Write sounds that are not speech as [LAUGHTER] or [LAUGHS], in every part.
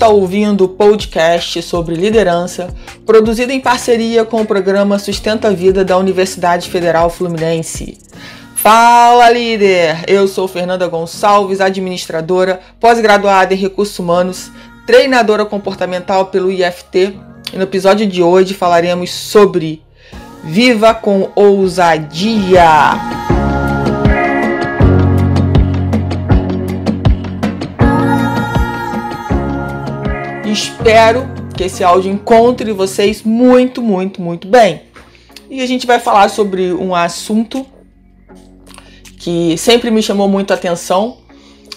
está ouvindo o podcast sobre liderança, produzido em parceria com o programa Sustenta a Vida da Universidade Federal Fluminense. Fala líder! Eu sou Fernanda Gonçalves, administradora, pós-graduada em recursos humanos, treinadora comportamental pelo IFT, e no episódio de hoje falaremos sobre Viva com ousadia! Espero que esse áudio encontre vocês muito, muito, muito bem. E a gente vai falar sobre um assunto que sempre me chamou muito a atenção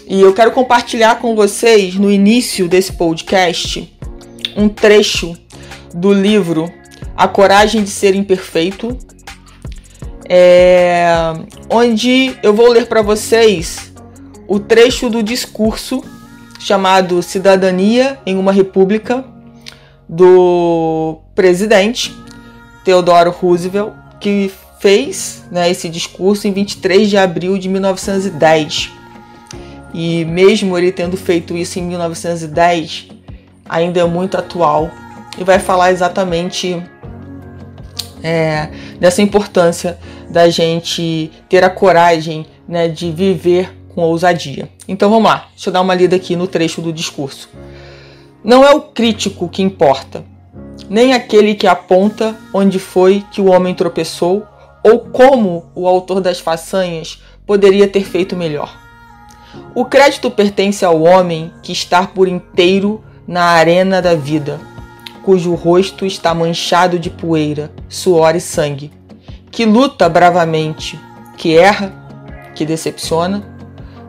e eu quero compartilhar com vocês no início desse podcast um trecho do livro A Coragem de Ser Imperfeito, é, onde eu vou ler para vocês o trecho do discurso chamado Cidadania em uma República, do presidente Theodore Roosevelt, que fez né, esse discurso em 23 de abril de 1910. E mesmo ele tendo feito isso em 1910, ainda é muito atual e vai falar exatamente é, dessa importância da gente ter a coragem né, de viver com ousadia. Então vamos lá, deixa eu dar uma lida aqui no trecho do discurso. Não é o crítico que importa, nem aquele que aponta onde foi que o homem tropeçou ou como o autor das façanhas poderia ter feito melhor. O crédito pertence ao homem que está por inteiro na arena da vida, cujo rosto está manchado de poeira, suor e sangue, que luta bravamente, que erra, que decepciona,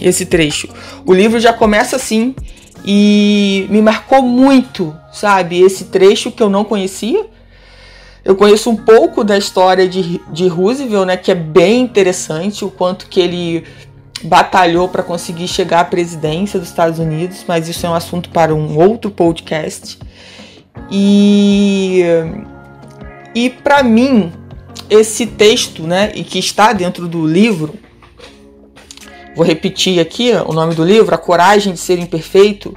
Esse trecho. O livro já começa assim e me marcou muito, sabe? Esse trecho que eu não conhecia. Eu conheço um pouco da história de, de Roosevelt, né? Que é bem interessante o quanto que ele batalhou para conseguir chegar à presidência dos Estados Unidos, mas isso é um assunto para um outro podcast. E e para mim esse texto, né, e que está dentro do livro, Vou repetir aqui o nome do livro: A Coragem de Ser Imperfeito.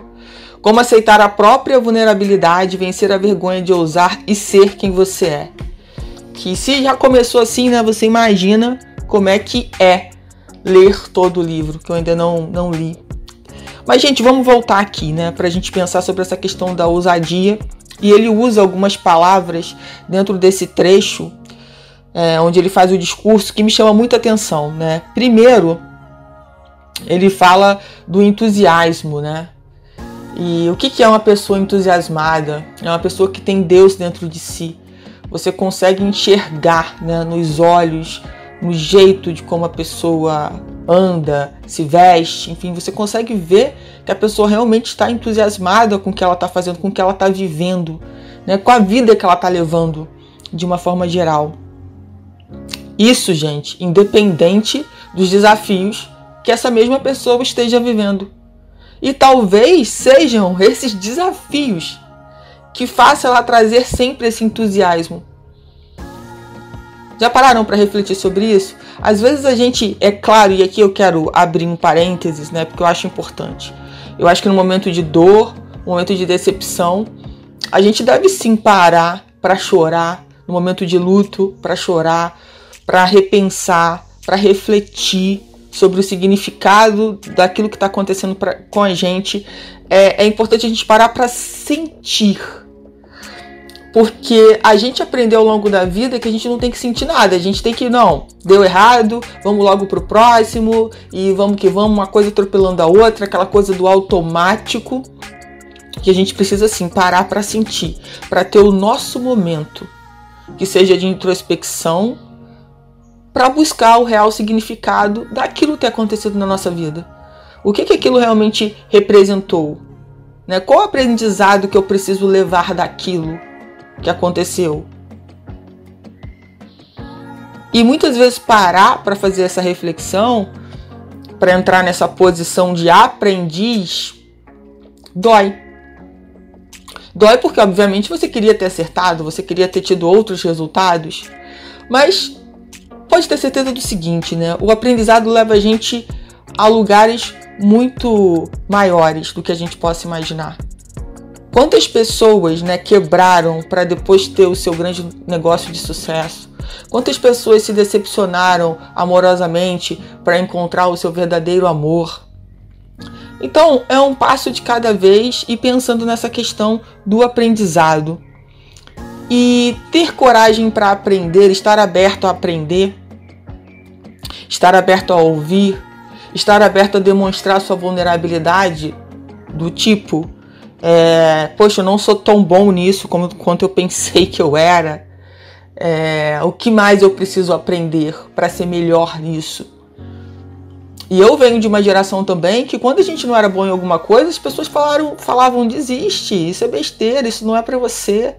Como aceitar a própria vulnerabilidade, vencer a vergonha de ousar e ser quem você é. Que se já começou assim, né? Você imagina como é que é ler todo o livro, que eu ainda não, não li. Mas, gente, vamos voltar aqui, né? Pra gente pensar sobre essa questão da ousadia. E ele usa algumas palavras dentro desse trecho, é, onde ele faz o discurso, que me chama muita atenção, né? Primeiro, ele fala do entusiasmo, né? E o que é uma pessoa entusiasmada? É uma pessoa que tem Deus dentro de si. Você consegue enxergar né, nos olhos, no jeito de como a pessoa anda, se veste, enfim, você consegue ver que a pessoa realmente está entusiasmada com o que ela está fazendo, com o que ela está vivendo, né, com a vida que ela está levando de uma forma geral. Isso, gente, independente dos desafios que essa mesma pessoa esteja vivendo. E talvez sejam [LAUGHS] esses desafios que façam ela trazer sempre esse entusiasmo. Já pararam para refletir sobre isso? Às vezes a gente, é claro, e aqui eu quero abrir um parênteses, né, porque eu acho importante. Eu acho que no momento de dor, momento de decepção, a gente deve sim parar para chorar, no momento de luto, para chorar, para repensar, para refletir sobre o significado daquilo que está acontecendo pra, com a gente, é, é importante a gente parar para sentir. Porque a gente aprendeu ao longo da vida que a gente não tem que sentir nada. A gente tem que, não, deu errado, vamos logo pro próximo e vamos que vamos, uma coisa atropelando a outra, aquela coisa do automático. Que a gente precisa, assim, parar para sentir, para ter o nosso momento, que seja de introspecção para buscar o real significado daquilo que tem acontecido na nossa vida. O que, que aquilo realmente representou? Né? Qual o aprendizado que eu preciso levar daquilo que aconteceu? E muitas vezes parar para fazer essa reflexão, para entrar nessa posição de aprendiz, dói. Dói porque, obviamente, você queria ter acertado, você queria ter tido outros resultados, mas pode ter certeza do seguinte, né? O aprendizado leva a gente a lugares muito maiores do que a gente possa imaginar. Quantas pessoas né, quebraram para depois ter o seu grande negócio de sucesso? Quantas pessoas se decepcionaram amorosamente para encontrar o seu verdadeiro amor? Então, é um passo de cada vez e pensando nessa questão do aprendizado. E ter coragem para aprender, estar aberto a aprender, estar aberto a ouvir, estar aberto a demonstrar sua vulnerabilidade do tipo, é, poxa, eu não sou tão bom nisso como quanto eu pensei que eu era. É, o que mais eu preciso aprender para ser melhor nisso? E eu venho de uma geração também que quando a gente não era bom em alguma coisa, as pessoas falaram, falavam desiste, isso é besteira, isso não é para você.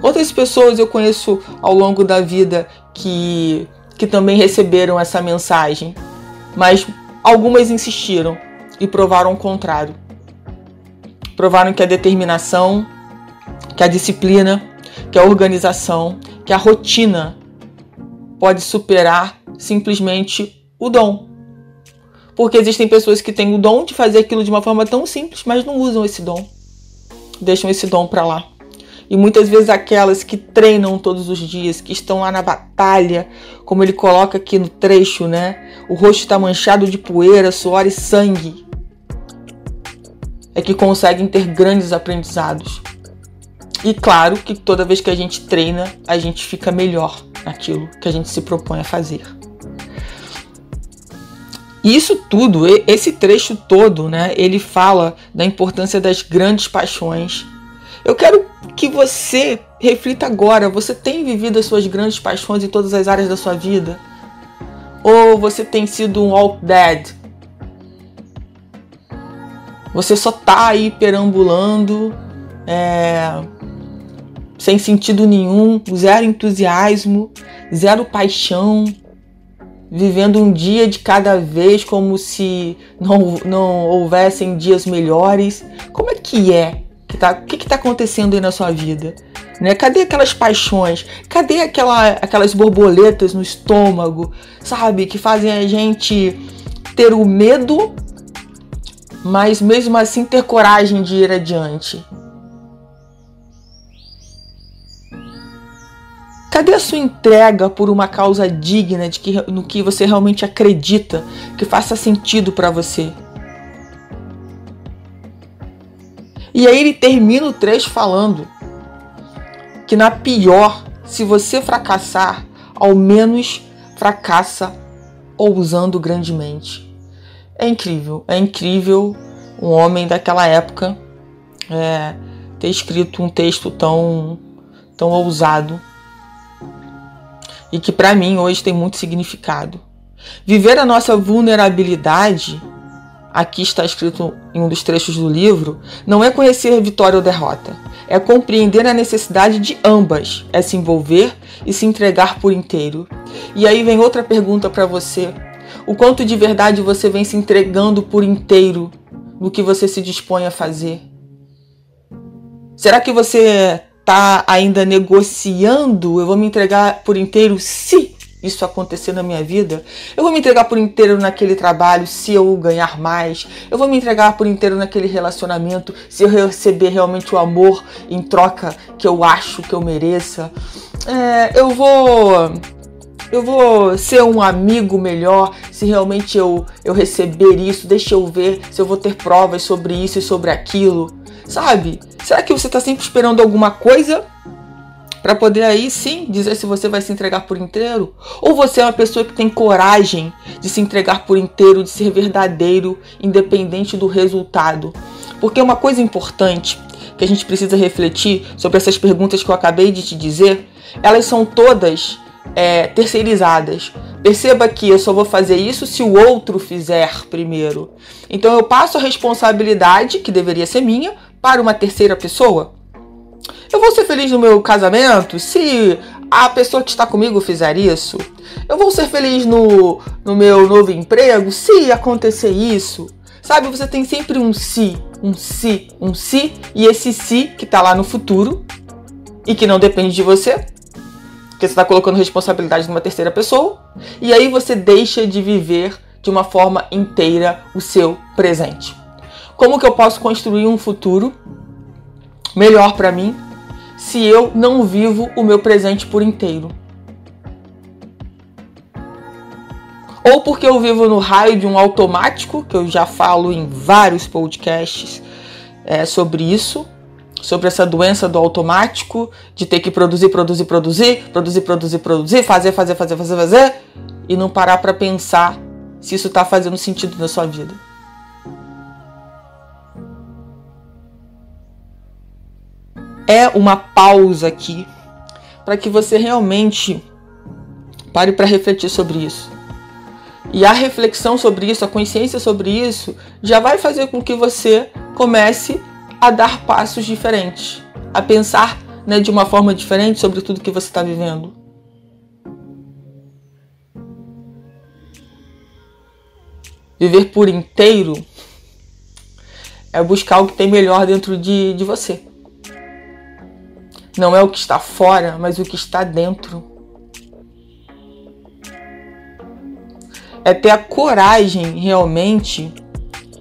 Quantas pessoas eu conheço ao longo da vida que que também receberam essa mensagem, mas algumas insistiram e provaram o contrário. Provaram que a determinação, que a disciplina, que a organização, que a rotina pode superar simplesmente o dom. Porque existem pessoas que têm o dom de fazer aquilo de uma forma tão simples, mas não usam esse dom. Deixam esse dom para lá. E muitas vezes aquelas que treinam todos os dias, que estão lá na batalha, como ele coloca aqui no trecho, né? O rosto está manchado de poeira, suor e sangue. É que conseguem ter grandes aprendizados. E claro que toda vez que a gente treina, a gente fica melhor naquilo que a gente se propõe a fazer. E isso tudo, esse trecho todo, né, ele fala da importância das grandes paixões. Eu quero que você reflita agora: você tem vivido as suas grandes paixões em todas as áreas da sua vida? Ou você tem sido um walk dead? Você só tá aí perambulando, é, sem sentido nenhum, zero entusiasmo, zero paixão, vivendo um dia de cada vez como se não, não houvessem dias melhores. Como é que é que tá, o que está acontecendo aí na sua vida? Né? Cadê aquelas paixões? Cadê aquela, aquelas borboletas no estômago, sabe? Que fazem a gente ter o medo, mas mesmo assim ter coragem de ir adiante. Cadê a sua entrega por uma causa digna de que, no que você realmente acredita, que faça sentido para você? E aí ele termina o trecho falando que na pior, se você fracassar, ao menos fracassa ousando grandemente. É incrível, é incrível um homem daquela época é, ter escrito um texto tão, tão ousado e que para mim hoje tem muito significado. Viver a nossa vulnerabilidade aqui está escrito em um dos trechos do livro, não é conhecer vitória ou derrota, é compreender a necessidade de ambas, é se envolver e se entregar por inteiro. E aí vem outra pergunta para você: o quanto de verdade você vem se entregando por inteiro no que você se dispõe a fazer? Será que você está ainda negociando? Eu vou me entregar por inteiro se isso acontecer na minha vida, eu vou me entregar por inteiro naquele trabalho se eu ganhar mais, eu vou me entregar por inteiro naquele relacionamento se eu receber realmente o amor em troca que eu acho que eu mereça. É, eu vou eu vou ser um amigo melhor se realmente eu, eu receber isso. Deixa eu ver se eu vou ter provas sobre isso e sobre aquilo. Sabe? Será que você está sempre esperando alguma coisa para poder aí sim dizer se você vai se entregar por inteiro ou você é uma pessoa que tem coragem de se entregar por inteiro, de ser verdadeiro, independente do resultado. Porque uma coisa importante que a gente precisa refletir sobre essas perguntas que eu acabei de te dizer, elas são todas é, terceirizadas. Perceba que eu só vou fazer isso se o outro fizer primeiro. Então eu passo a responsabilidade, que deveria ser minha, para uma terceira pessoa? Eu vou ser feliz no meu casamento se a pessoa que está comigo fizer isso? Eu vou ser feliz no, no meu novo emprego se acontecer isso? Sabe, você tem sempre um se, um se, um se, e esse se que está lá no futuro e que não depende de você, porque você está colocando responsabilidade numa terceira pessoa, e aí você deixa de viver de uma forma inteira o seu presente. Como que eu posso construir um futuro melhor para mim se eu não vivo o meu presente por inteiro? Ou porque eu vivo no raio de um automático, que eu já falo em vários podcasts é, sobre isso, sobre essa doença do automático, de ter que produzir, produzir, produzir, produzir, produzir, produzir, fazer, fazer, fazer, fazer, fazer, e não parar para pensar se isso está fazendo sentido na sua vida. É uma pausa aqui para que você realmente pare para refletir sobre isso. E a reflexão sobre isso, a consciência sobre isso, já vai fazer com que você comece a dar passos diferentes, a pensar né, de uma forma diferente sobre tudo que você está vivendo. Viver por inteiro é buscar o que tem melhor dentro de, de você. Não é o que está fora, mas o que está dentro. É ter a coragem realmente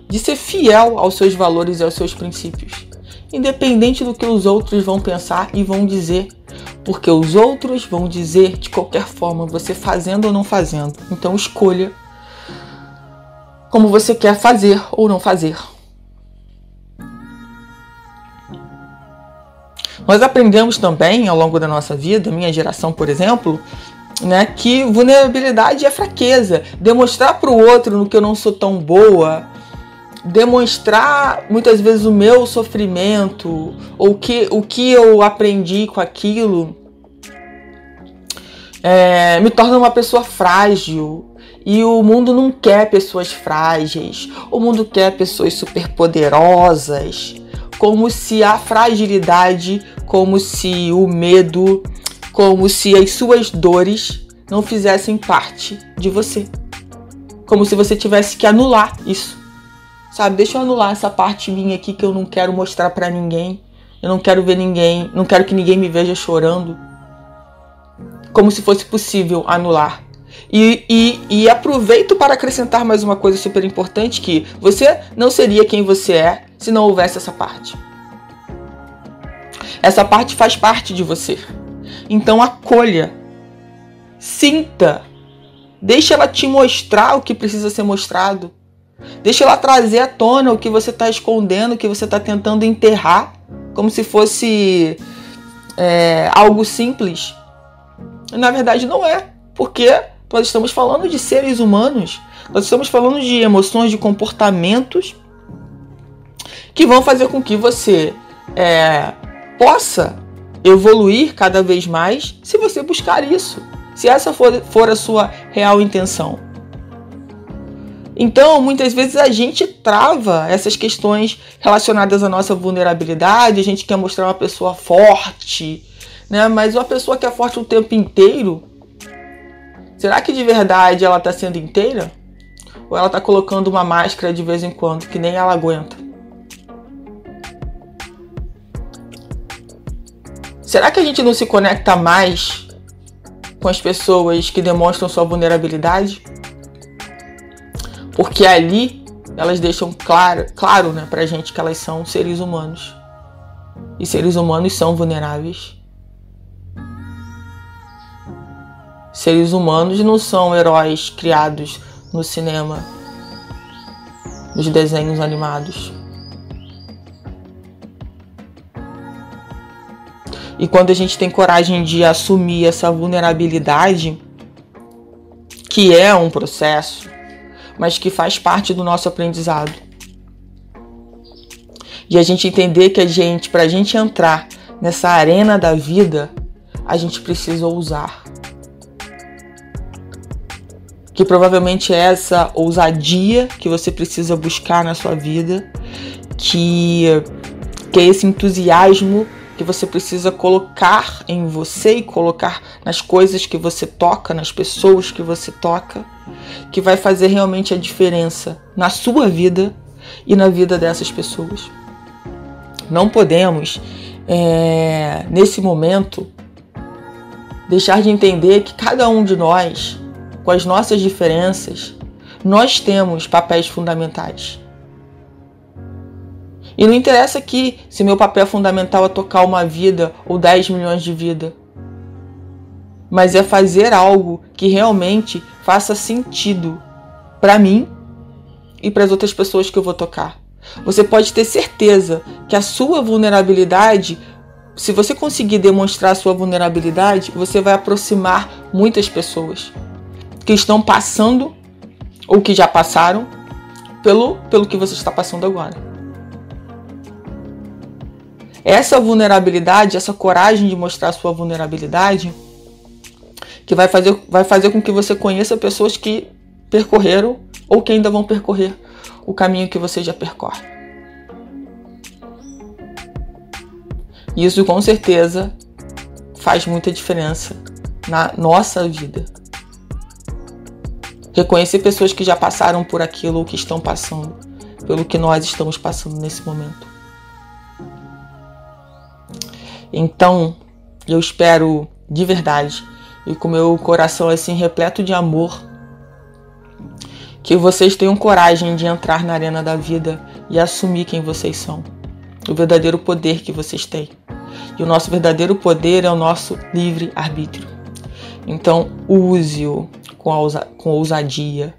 de ser fiel aos seus valores e aos seus princípios, independente do que os outros vão pensar e vão dizer, porque os outros vão dizer de qualquer forma, você fazendo ou não fazendo. Então escolha como você quer fazer ou não fazer. Nós aprendemos também ao longo da nossa vida, minha geração, por exemplo, né, que vulnerabilidade é fraqueza. Demonstrar para o outro no que eu não sou tão boa, demonstrar muitas vezes o meu sofrimento ou que, o que eu aprendi com aquilo é, me torna uma pessoa frágil. E o mundo não quer pessoas frágeis, o mundo quer pessoas superpoderosas como se a fragilidade, como se o medo, como se as suas dores não fizessem parte de você. Como se você tivesse que anular isso. Sabe, deixa eu anular essa parte minha aqui que eu não quero mostrar para ninguém. Eu não quero ver ninguém, não quero que ninguém me veja chorando. Como se fosse possível anular. E, e, e, aproveito para acrescentar mais uma coisa super importante: que você não seria quem você é se não houvesse essa parte. Essa parte faz parte de você. Então acolha, sinta, deixa ela te mostrar o que precisa ser mostrado. Deixa ela trazer à tona o que você está escondendo, o que você está tentando enterrar, como se fosse é, algo simples. Na verdade, não é, porque nós estamos falando de seres humanos, nós estamos falando de emoções, de comportamentos que vão fazer com que você é, possa evoluir cada vez mais se você buscar isso, se essa for, for a sua real intenção. Então, muitas vezes a gente trava essas questões relacionadas à nossa vulnerabilidade, a gente quer mostrar uma pessoa forte, né? Mas uma pessoa que é forte o tempo inteiro, será que de verdade ela está sendo inteira? Ou ela está colocando uma máscara de vez em quando que nem ela aguenta? Será que a gente não se conecta mais com as pessoas que demonstram sua vulnerabilidade? Porque ali elas deixam claro, claro né, pra gente que elas são seres humanos. E seres humanos são vulneráveis. Seres humanos não são heróis criados no cinema, nos desenhos animados. E quando a gente tem coragem de assumir essa vulnerabilidade, que é um processo, mas que faz parte do nosso aprendizado. E a gente entender que a gente, para a gente entrar nessa arena da vida, a gente precisa ousar. Que provavelmente é essa ousadia que você precisa buscar na sua vida, que que é esse entusiasmo que você precisa colocar em você e colocar nas coisas que você toca, nas pessoas que você toca, que vai fazer realmente a diferença na sua vida e na vida dessas pessoas. Não podemos, é, nesse momento, deixar de entender que cada um de nós, com as nossas diferenças, nós temos papéis fundamentais. E não interessa que se meu papel fundamental é tocar uma vida ou 10 milhões de vida, mas é fazer algo que realmente faça sentido para mim e para as outras pessoas que eu vou tocar. Você pode ter certeza que a sua vulnerabilidade, se você conseguir demonstrar a sua vulnerabilidade, você vai aproximar muitas pessoas que estão passando ou que já passaram pelo, pelo que você está passando agora. Essa vulnerabilidade, essa coragem de mostrar sua vulnerabilidade, que vai fazer, vai fazer com que você conheça pessoas que percorreram ou que ainda vão percorrer o caminho que você já percorre. Isso com certeza faz muita diferença na nossa vida. Reconhecer pessoas que já passaram por aquilo ou que estão passando pelo que nós estamos passando nesse momento. Então, eu espero de verdade e com meu coração assim repleto de amor que vocês tenham coragem de entrar na arena da vida e assumir quem vocês são, o verdadeiro poder que vocês têm. E o nosso verdadeiro poder é o nosso livre arbítrio. Então, use-o com, com ousadia,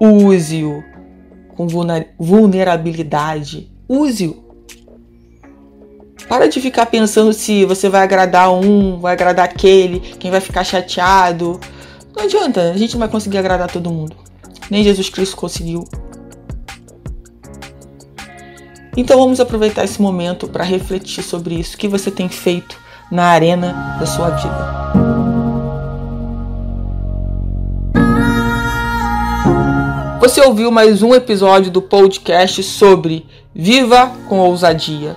use-o com vulnerabilidade, use-o para de ficar pensando se você vai agradar um, vai agradar aquele, quem vai ficar chateado. Não adianta, a gente não vai conseguir agradar todo mundo. Nem Jesus Cristo conseguiu. Então vamos aproveitar esse momento para refletir sobre isso. Que você tem feito na arena da sua vida? Você ouviu mais um episódio do podcast sobre Viva com Ousadia